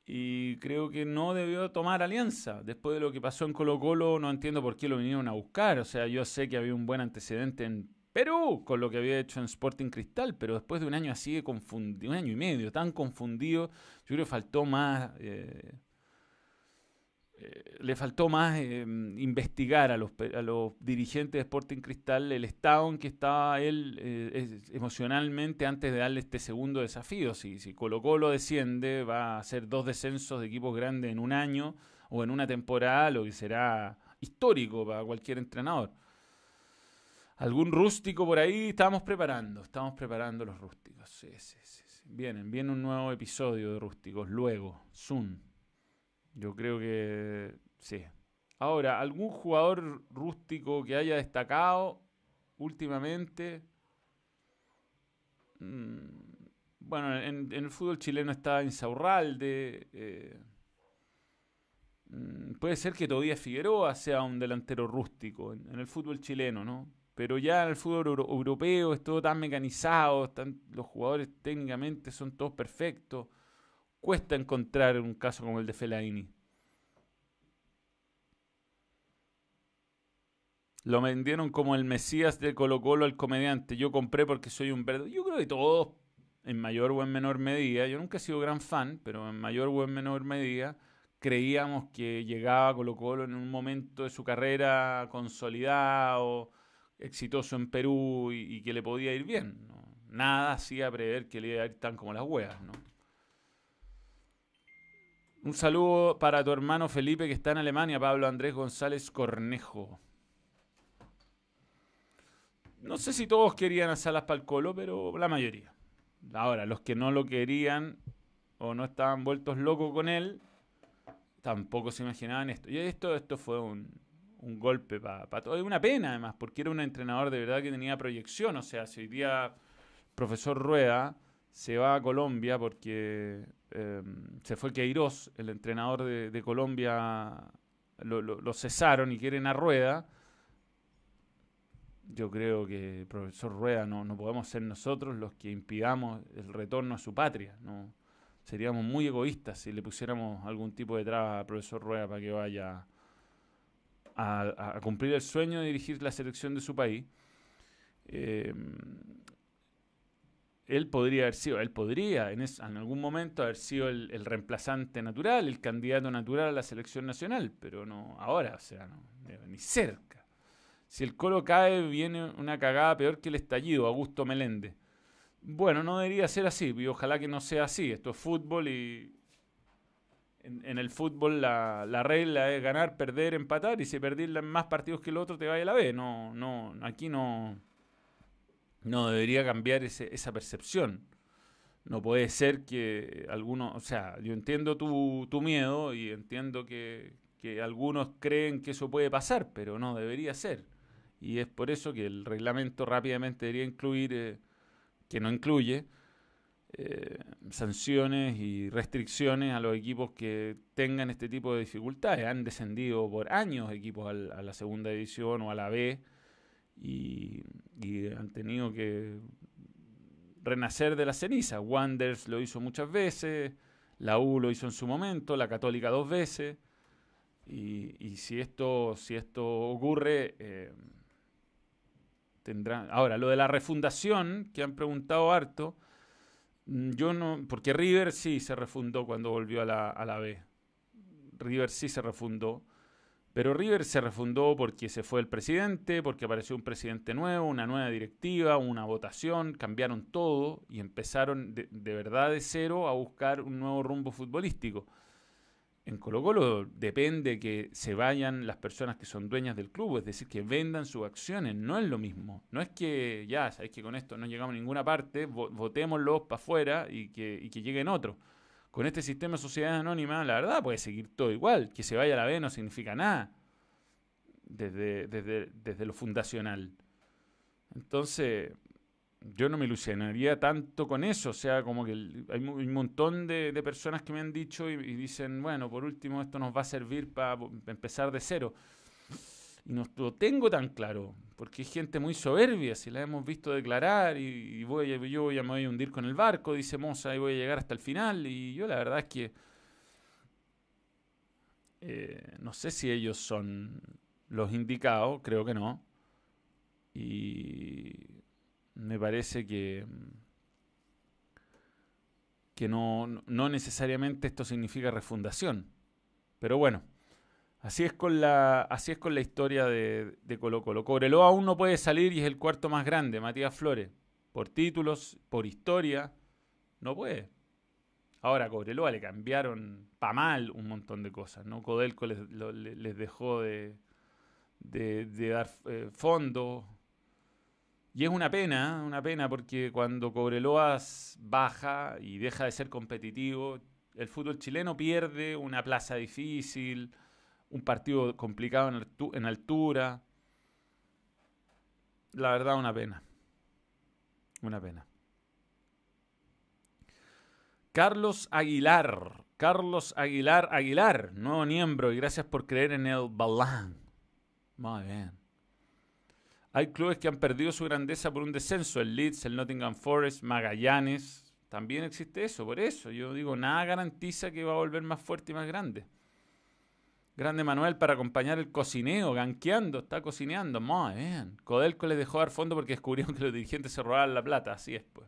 y creo que no debió tomar alianza. Después de lo que pasó en Colo Colo, no entiendo por qué lo vinieron a buscar. O sea, yo sé que había un buen antecedente en Perú con lo que había hecho en Sporting Cristal, pero después de un año así de confundido, un año y medio, tan confundido, yo creo que faltó más, eh, eh, le faltó más eh, investigar a los, a los dirigentes de Sporting Cristal el estado en que estaba él emocionalmente antes de darle este segundo desafío. Si, si Colo Colo desciende, va a hacer dos descensos de equipos grandes en un año o en una temporada, lo que será histórico para cualquier entrenador algún rústico por ahí. Estamos preparando, estamos preparando los rústicos. Sí, sí, sí, Vienen, viene un nuevo episodio de rústicos luego, soon. Yo creo que sí. Ahora, algún jugador rústico que haya destacado últimamente. Mm, bueno, en, el fútbol chileno está Insaurralde. Eh, mm, puede ser que todavía Figueroa sea un delantero rústico en el fútbol chileno, ¿no? Pero ya el fútbol europeo es todo tan mecanizado, están, los jugadores técnicamente son todos perfectos. Cuesta encontrar un caso como el de Fellaini. Lo vendieron como el Mesías de Colo Colo al comediante. Yo compré porque soy un verdadero. Yo creo que todos, en mayor o en menor medida, yo nunca he sido gran fan, pero en mayor o en menor medida, creíamos que llegaba Colo Colo en un momento de su carrera consolidado exitoso en Perú y, que le podía ir bien. Nada hacía prever que le iba a ir tan como las huevas. ¿no? Un saludo para tu hermano Felipe que está en Alemania, Pablo Andrés González Cornejo. No sé si todos querían a Salas para el Colo, pero la mayoría. Ahora, los que no lo querían o no estaban vueltos locos con él, tampoco se imaginaban esto. Y esto, esto fue un, un golpe para todo. Es una pena, además, porque era un entrenador de verdad que tenía proyección. O sea, si hoy día profesor Rueda se va a Colombia porque em, se fue Queiroz, el entrenador de, Colombia, lo, cesaron y quieren a Rueda. Yo creo que profesor Rueda no, no podemos ser nosotros los que impidamos el retorno a su patria. No seríamos muy egoístas si le pusiéramos algún tipo de traba a profesor Rueda para que vaya a, cumplir el sueño de dirigir la selección de su país, eh, él podría haber sido, él podría en, en algún momento haber sido el, reemplazante natural, el candidato natural a la selección nacional, pero no ahora, o sea, no, ni cerca. Si el Colo cae, viene una cagada peor que el estallido, Augusto Meléndez. Bueno, no debería ser así, ojalá que no sea así. Esto es fútbol y, en, el fútbol la, regla es ganar, perder, empatar y si perdís más partidos que el otro te vaya a la B. No, no, aquí no, no debería cambiar esa percepción. No puede ser que algunos, o sea, yo entiendo tu, tu miedo y entiendo que, que, algunos creen que eso puede pasar, pero no debería ser. Y es por eso que el reglamento rápidamente debería incluir, eh, que no incluye, eh, sanciones y restricciones a los equipos que tengan este tipo de dificultades. Han descendido por años equipos a la segunda división o a la B y, han tenido que renacer de la ceniza. Wanders lo hizo muchas veces, la U lo hizo en su momento, la Católica dos veces. Y, si esto si esto ocurre eh, tendrán ahora lo de la refundación que han preguntado harto yo no, porque River sí se refundó cuando volvió a la, a la B. River sí se refundó. Pero River se refundó porque se fue el presidente, porque apareció un presidente nuevo, una nueva directiva, una votación, cambiaron todo y empezaron de, verdad de cero a buscar un nuevo rumbo futbolístico. En Colo Colo depende que se vayan las personas que son dueñas del club, es decir, que vendan sus acciones, no es lo mismo. No es que ya, sabéis que con esto no llegamos a ninguna parte, votémoslos para afuera y que, y que lleguen otros. Con este sistema de sociedad anónima, la verdad, puede seguir todo igual. Que se vaya a la B no significa nada desde, desde, desde lo fundacional. Entonces, yo no me ilusionaría tanto con eso. O sea, como que hay un montón de, personas que me han dicho y, dicen, bueno, por último, esto nos va a servir para empezar de cero. Y no lo tengo tan claro, porque hay gente muy soberbia, si la hemos visto declarar y, voy, yo voy a, me voy a hundir con el barco, dice Moza, y voy a llegar hasta el final. Y yo la verdad es que eh, no sé si ellos son los indicados, creo que no. Y me parece que, que no, no necesariamente esto significa refundación. Pero bueno, así es con la, así es con la historia de, Colo Colo. Cobreloa aún no puede salir y es el cuarto más grande, Matías Flores. Por títulos, por historia, no puede. Ahora a Cobreloa le cambiaron pa' mal un montón de cosas, ¿no? Codelco les, dejó de, de, dar eh, fondos y es una pena, una pena porque cuando Cobreloas baja y deja de ser competitivo, el fútbol chileno pierde una plaza difícil, un partido complicado en, altura. La verdad, una pena. Una pena. Carlos Aguilar. Carlos Aguilar Aguilar, nuevo miembro, y gracias por creer en el Balán. Muy bien. Hay clubes que han perdido su grandeza por un descenso. El Leeds, el Nottingham Forest, Magallanes. También existe eso. Por eso yo digo, nada garantiza que va a volver más fuerte y más grande. Grande Manuel para acompañar el cocineo, ganqueando, está cocineando. Muy bien. Codelco les dejó dar fondo porque descubrieron que los dirigentes se robaban la plata. Así es, pues.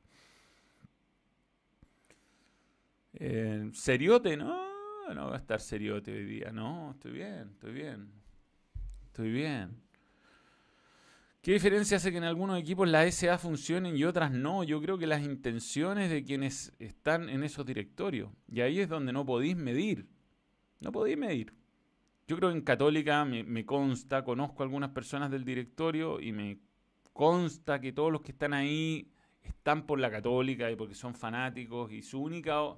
Eh, seriote, no, no va a estar Seriote hoy día. No, estoy bien, estoy bien. Estoy bien. ¿Qué diferencia hace que en algunos equipos las SA funcionen y otras no? Yo creo que las intenciones de quienes están en esos directorios. Y ahí es donde no podéis medir. No podéis medir. Yo creo que en Católica me, consta, conozco a algunas personas del directorio y me consta que todos los que están ahí están por la Católica y porque son fanáticos y su única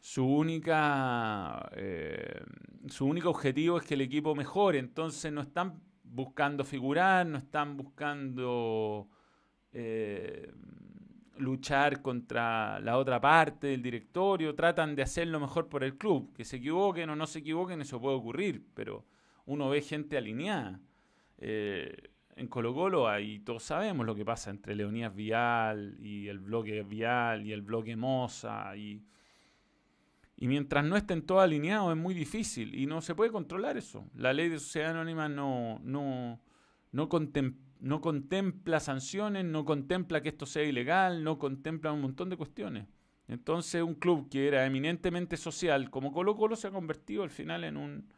su única eh, su único objetivo es que el equipo mejore. Entonces no están buscando figurar, no están buscando eh, luchar contra la otra parte del directorio, tratan de hacer lo mejor por el club. Que se equivoquen o no se equivoquen, eso puede ocurrir, pero uno ve gente alineada. Eh, en Colo Colo ahí todos sabemos lo que pasa entre Leonías Vial y el bloque Vial y el bloque Moza y y mientras no estén todos alineados es muy difícil y no se puede controlar eso. La ley de sociedad anónima no, no, no, contempla sanciones, no contempla que esto sea ilegal, no contempla un montón de cuestiones. Entonces un club que era eminentemente social como Colo Colo se ha convertido al final en, un,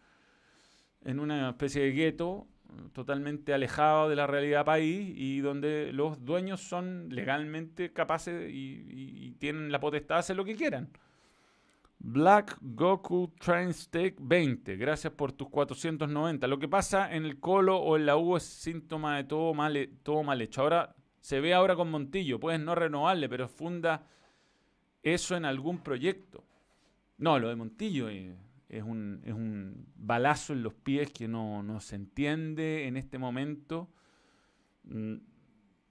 en una especie de gueto totalmente alejado de la realidad país y donde los dueños son legalmente capaces y tienen la potestad de hacer lo que quieran. Black Goku Train Steak 20. Gracias por tus 490. Lo que pasa en el colo o en la U es síntoma de todo mal, todo mal hecho. Ahora se ve ahora con Montillo. Puedes no renovarle, pero funda eso en algún proyecto. No, lo de Montillo es, un, es un, balazo en los pies que no, no se entiende en este momento. Mm,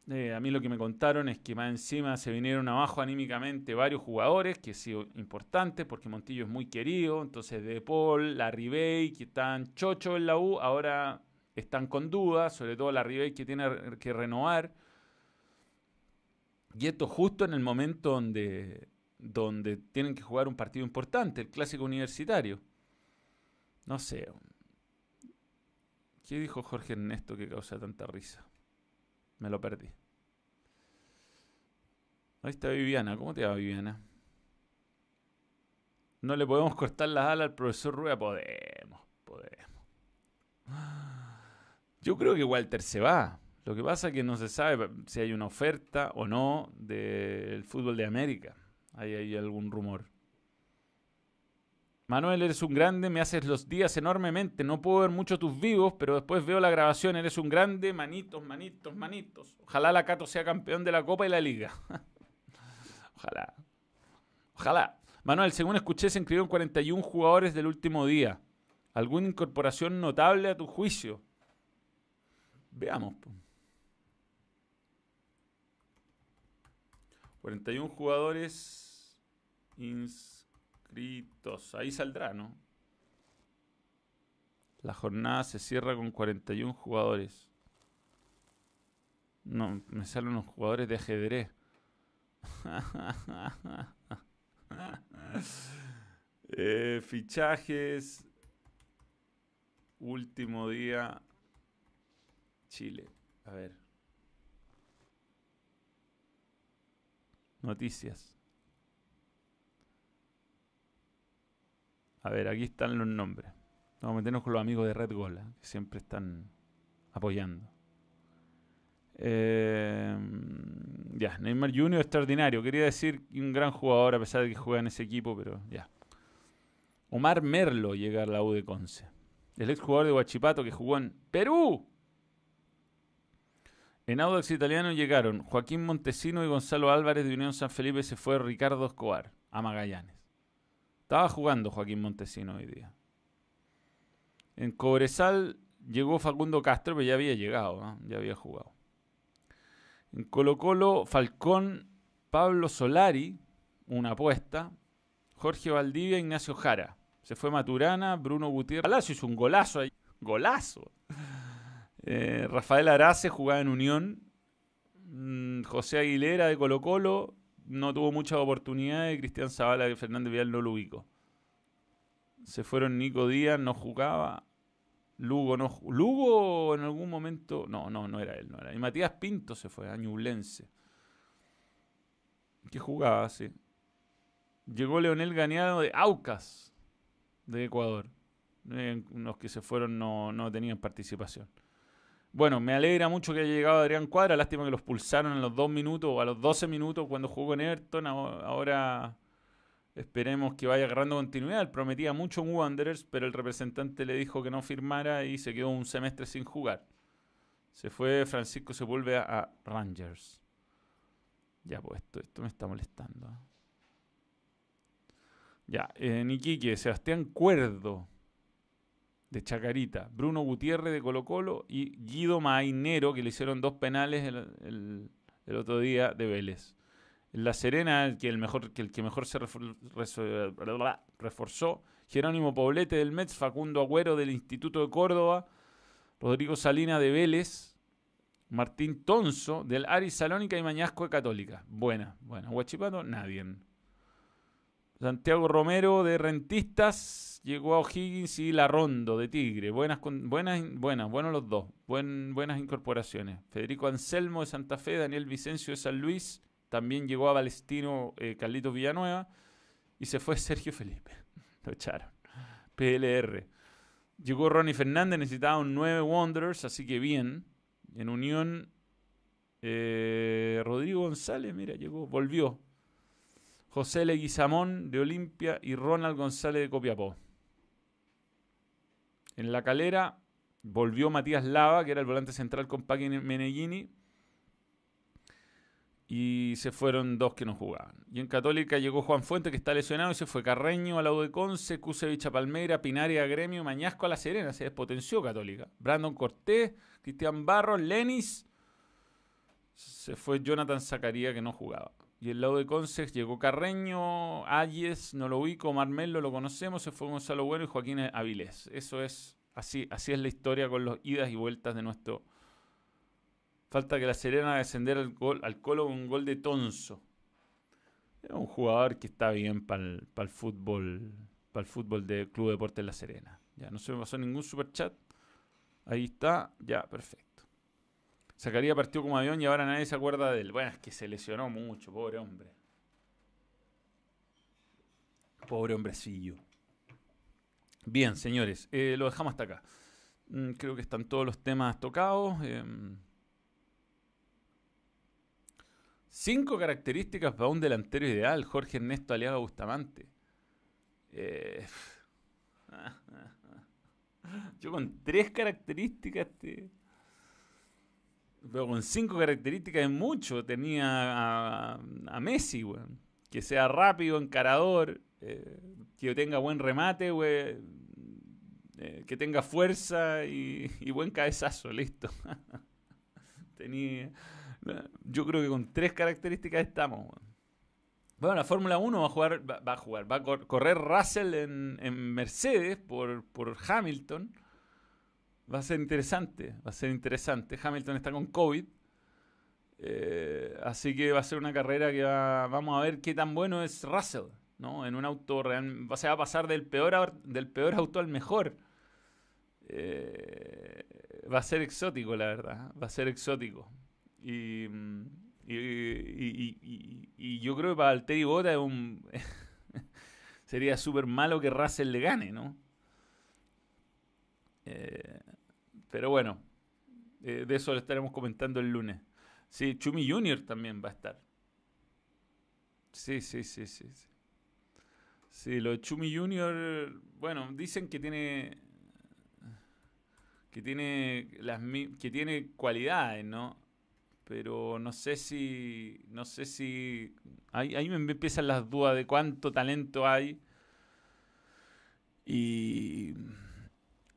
eh, a mí lo que me contaron es que más encima se vinieron abajo anímicamente varios jugadores, que ha sido importante porque Montillo es muy querido. Entonces, De Paul, la Ribey, que están chocho en la U, ahora están con dudas, sobre todo la Ribey que tiene que renovar. Y esto justo en el momento donde, donde tienen que jugar un partido importante, el clásico universitario. No sé. ¿Qué dijo Jorge Ernesto que causa tanta risa? Me lo perdí. Ahí está Viviana. ¿Cómo te va, Viviana? No le podemos cortar las alas al profesor Rueda. Podemos, podemos. Yo creo que Walter se va. Lo que pasa es que no se sabe si hay una oferta o no del fútbol de América. Hay, hay algún rumor. Manuel, eres un grande, me haces los días enormemente. No puedo ver mucho tus vivos, pero después veo la grabación. Eres un grande, manitos, manitos, manitos. Ojalá la Cato sea campeón de la Copa y la Liga. Ojalá. Ojalá. Manuel, según escuché, se inscribieron 41 jugadores del último día. ¿Alguna incorporación notable a tu juicio? Veamos. po. 41 jugadores Ahí saldrá, ¿no? La jornada se cierra con 41 jugadores. No, me salen los jugadores de ajedrez. Eh, fichajes. Último día. Chile. A ver. Noticias. A ver, aquí están los nombres. Vamos a meternos con los amigos de Red Gola, que siempre están apoyando. Eh, ya, Neymar Jr. extraordinario. Quería decir un gran jugador a pesar de que juega en ese equipo, pero ya. Omar Merlo llega a la U de Conce. El exjugador de Huachipato que jugó en Perú. En Audax Italiano llegaron Joaquín Montesino y Gonzalo Álvarez de Unión San Felipe. Se fue Ricardo Escobar a Magallanes. Estaba jugando Joaquín Montesino hoy día. En Cobresal llegó Facundo Castro, pero ya había llegado, ya había jugado. En Colo Colo, Falcón, Pablo Solari, una apuesta. Jorge Valdivia, Ignacio Jara. Se fue Maturana, Bruno Gutiérrez. Palacio hizo un golazo ahí. Golazo. Eh, Rafael Arace jugaba en Unión. Mm, José Aguilera de Colo Colo no tuvo muchas oportunidades. Cristian Zavala y Fernández Vial no lo ubicó. Se fueron Nico Díaz, no jugaba. Lugo no Lugo en algún momento. No, no, no era él, no era. Y Matías Pinto se fue a. Que jugaba, sí. Llegó Leonel Ganeado de Aucas, de Ecuador. Eh, los que se fueron no, no tenían participación. Bueno, me alegra mucho que haya llegado Adrián Cuadra. Lástima que los pulsaron en los dos minutos o a los 12 minutos cuando jugó con Everton. Aho- Ahora esperemos que vaya agarrando continuidad. Prometía mucho en Wanderers, pero el representante le dijo que no firmara y se quedó un semestre sin jugar. Se fue Francisco Sepúlveda a Rangers. Ya, pues esto, me está molestando. ¿eh? Ya, en Iquique, Sebastián Cuerdo de Chacarita, Bruno Gutiérrez de Colo Colo y Guido Mainero, que le hicieron dos penales el, el- otro día de Vélez. La Serena, el que, el mejor, que el que mejor se reforzó, Jerónimo Poblete del Mets, Facundo Agüero del Instituto de Córdoba, Rodrigo Salina de Vélez, Martín Tonso del Aris Salónica y Mañasco de Católica. Buena, buena. Huachipato, nadie. Santiago Romero de Rentistas, llegó a O'Higgins y Larrondo de Tigre. Buenas, buenas, buenas, buenos los dos. Buen, buenas incorporaciones. Federico Anselmo de Santa Fe, Daniel Vicencio de San Luis. También llegó a Palestino eh, Carlitos Villanueva. Y se fue Sergio Felipe. Lo echaron. PLR. Llegó Ronnie Fernández, necesitaba un 9 Wanderers, así que bien. En Unión, eh, Rodrigo González, mira, llegó, volvió. José Leguizamón de Olimpia y Ronald González de Copiapó. En la calera volvió Matías Lava, que era el volante central con Paqui Meneghini. Y se fueron dos que no jugaban. Y en Católica llegó Juan Fuente, que está lesionado, y se fue Carreño a la U de Conce, Kusevich a Palmeira, Pinari a Gremio, Mañasco a La Serena. Se despotenció Católica. Brandon Cortés, Cristian Barros, Lenis. Se fue Jonathan Zacaría, que no jugaba. Y el lado de Conce llegó Carreño, Ayes, no lo ubico, Marmelo lo conocemos, se fue Gonzalo Bueno y Joaquín Avilés. Eso es, así, así es la historia con los idas y vueltas de nuestro. Falta que la Serena descender al, gol, al Colo con un gol de Tonso. Un jugador que está bien para el fútbol, para el fútbol del Club Deportes La Serena. Ya no se me pasó ningún super chat. Ahí está, ya, perfecto. Zacarías partió como avión y ahora nadie se acuerda de él. Bueno, es que se lesionó mucho, pobre hombre. Pobre hombrecillo. Bien, señores, eh, lo dejamos hasta acá. Mm, creo que están todos los temas tocados. em. cinco características para un delantero ideal. Jorge Ernesto Aliaga Bustamante. Eh, Yo con tres características, te... pero con cinco características es mucho. Tenía a, Messi, weón. Que sea rápido, encarador, eh, que tenga buen remate, weón. Eh, que tenga fuerza y, buen cabezazo, listo. Tenía, yo creo que con tres características estamos. weón. Bueno, la Fórmula 1 va a jugar, va, a jugar, va a cor- correr Russell en, en Mercedes por, por Hamilton. Va a ser interesante, va a ser interesante. Hamilton está con COVID. eh, así que va a ser una carrera que va- vamos a ver qué tan bueno es Russell, ¿no? En un auto real, o sea, va a pasar del peor, del peor auto al mejor. Eh, va a ser exótico, la verdad. Va a ser exótico. Y- y- y yo creo que para Valtteri Bota es un sería súper malo que Russell le gane, ¿no? Eh, pero bueno, eh, de eso lo estaremos comentando el lunes. Sí, Chumi Junior también va a estar. Sí, sí, sí, sí. Sí, lo de Chumi Junior, bueno, dicen que tiene que tiene las que tiene cualidades, ¿no? Pero no sé si no sé si ahí, ahí me empiezan las dudas de cuánto talento hay y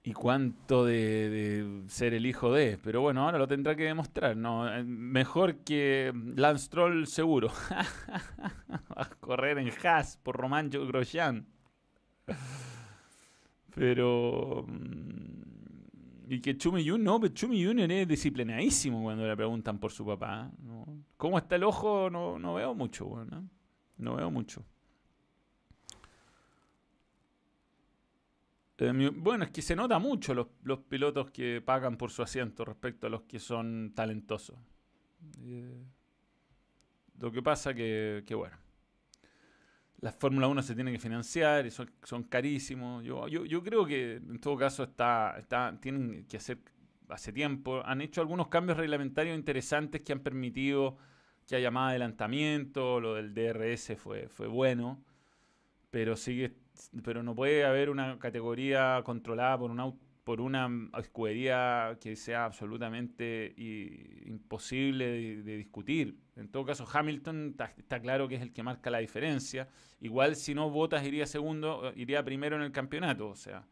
y cuánto de, ser el hijo de. Pero bueno, ahora lo tendrá que demostrar, ¿no? Eh, Mejor que Lance Troll seguro. Va a correr en Haas por Román Grosjean. Pero. mm, Y que Chumi Junior, no, pero Chumi Junior es disciplinadísimo cuando le preguntan por su papá. ¿no? ¿Cómo está el ojo? No, no veo mucho, bueno, ¿no? No veo mucho. Eh, bueno, es que se nota mucho los, pilotos que pagan por su asiento respecto a los que son talentosos. Eh, lo que pasa que, que bueno, la Fórmula 1 se tiene que financiar y son, carísimos. Yo, creo que en todo caso está, está, tienen que hacer hace tiempo. Han hecho algunos cambios reglamentarios interesantes que han permitido que haya más adelantamiento. Lo del DRS fue, fue bueno, pero sigue pero no puede haber una categoría controlada por una, por una escudería que sea absolutamente imposible de, discutir. En todo caso, Hamilton está, está claro que es el que marca la diferencia. Igual si no Botas iría segundo, eh, iría primero en el campeonato. O sea,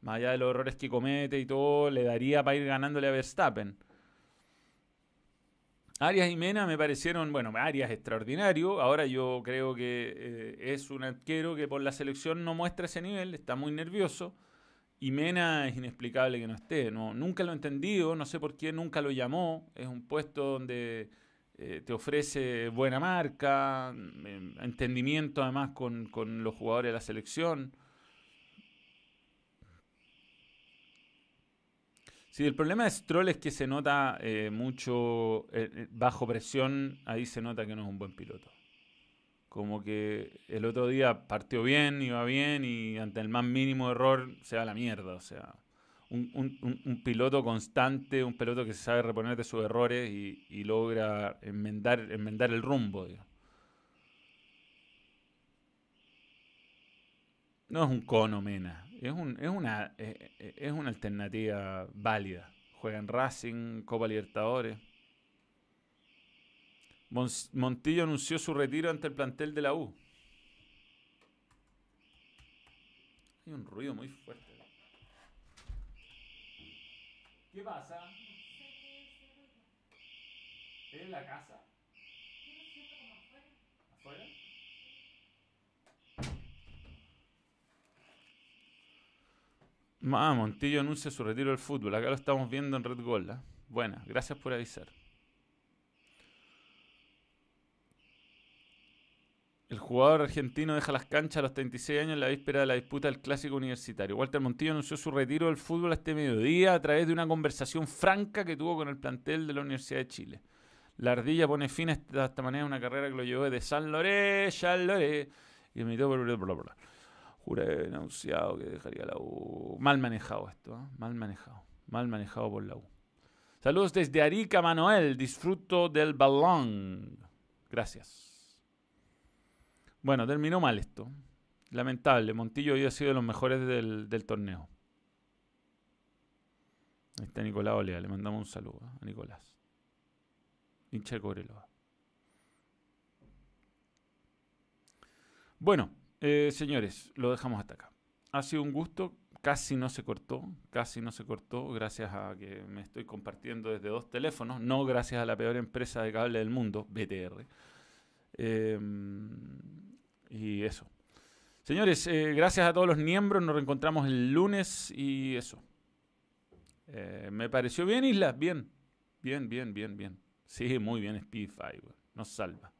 más allá de los errores que comete y todo, le daría para ir ganándole a Verstappen. Arias y Mena me parecieron, bueno, Arias extraordinario. Ahora yo creo que eh, es un arquero que por la selección no muestra ese nivel, está muy nervioso. Y Mena es inexplicable que no esté. No, nunca lo he entendido, no sé por qué nunca lo llamó. Es un puesto donde eh, te ofrece buena marca, mm, entendimiento además con, con los jugadores de la selección. Sí, el problema de Stroll es que se nota eh, mucho eh, eh, bajo presión, ahí se nota que no es un buen piloto. Como que el otro día partió bien, iba bien y ante el más mínimo error se va la mierda. O sea, un, piloto constante, un piloto que se sabe reponer de sus errores y, logra enmendar, enmendar el rumbo. digo. No es un cono Mena, es, un, es, una, eh, eh, es una alternativa válida. Juega en Racing, Copa Libertadores. Montillo anunció su retiro ante el plantel de la U. Hay un ruido muy fuerte. ¿Qué pasa? ¿Es la casa? ¿Afuera? Ah, Montillo anuncia su retiro del fútbol. Acá lo estamos viendo en Red Gold. ¿ah? Buena, gracias por avisar. El jugador argentino deja las canchas a los 36 años en la víspera de la disputa del clásico universitario. Walter Montillo anunció su retiro del fútbol este mediodía a través de una conversación franca que tuvo con el plantel de la Universidad de Chile. La ardilla pone fin a esta, manera a una carrera que lo llevó de San Loré, San Loré, y emitió bla, bla, bla, bla. Juré anunciado que dejaría la U. Mal manejado esto, ¿eh? mal manejado. Mal manejado por la U. Saludos desde Arica, Manuel. Disfruto del balón. Gracias. Bueno, terminó mal esto. Lamentable. Montillo había sido de los mejores del, torneo. Ahí está Nicolás Olea. Le mandamos un saludo a Nicolás. Hincha de Cobreloa. Bueno, eh, señores, lo dejamos hasta acá. Ha sido un gusto. Casi no se cortó. Casi no se cortó. Gracias a que me estoy compartiendo desde dos teléfonos. No gracias a la peor empresa de cable del mundo, BTR. Eh, y eso. Señores, eh, gracias a todos los miembros. Nos reencontramos el lunes y eso. Eh, me pareció bien, Islas. Bien. Bien, bien, bien, bien. Sí, muy bien, Speedify. Nos salva.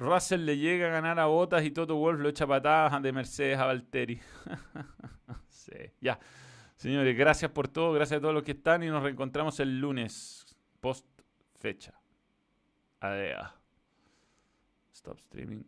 Russell le llega a ganar a Botas y Toto Wolf lo echa patadas de Mercedes a Valtteri. sí, ya. Señores, gracias por todo, gracias a todos los que están y nos reencontramos el lunes, post fecha. Adiós. Stop streaming.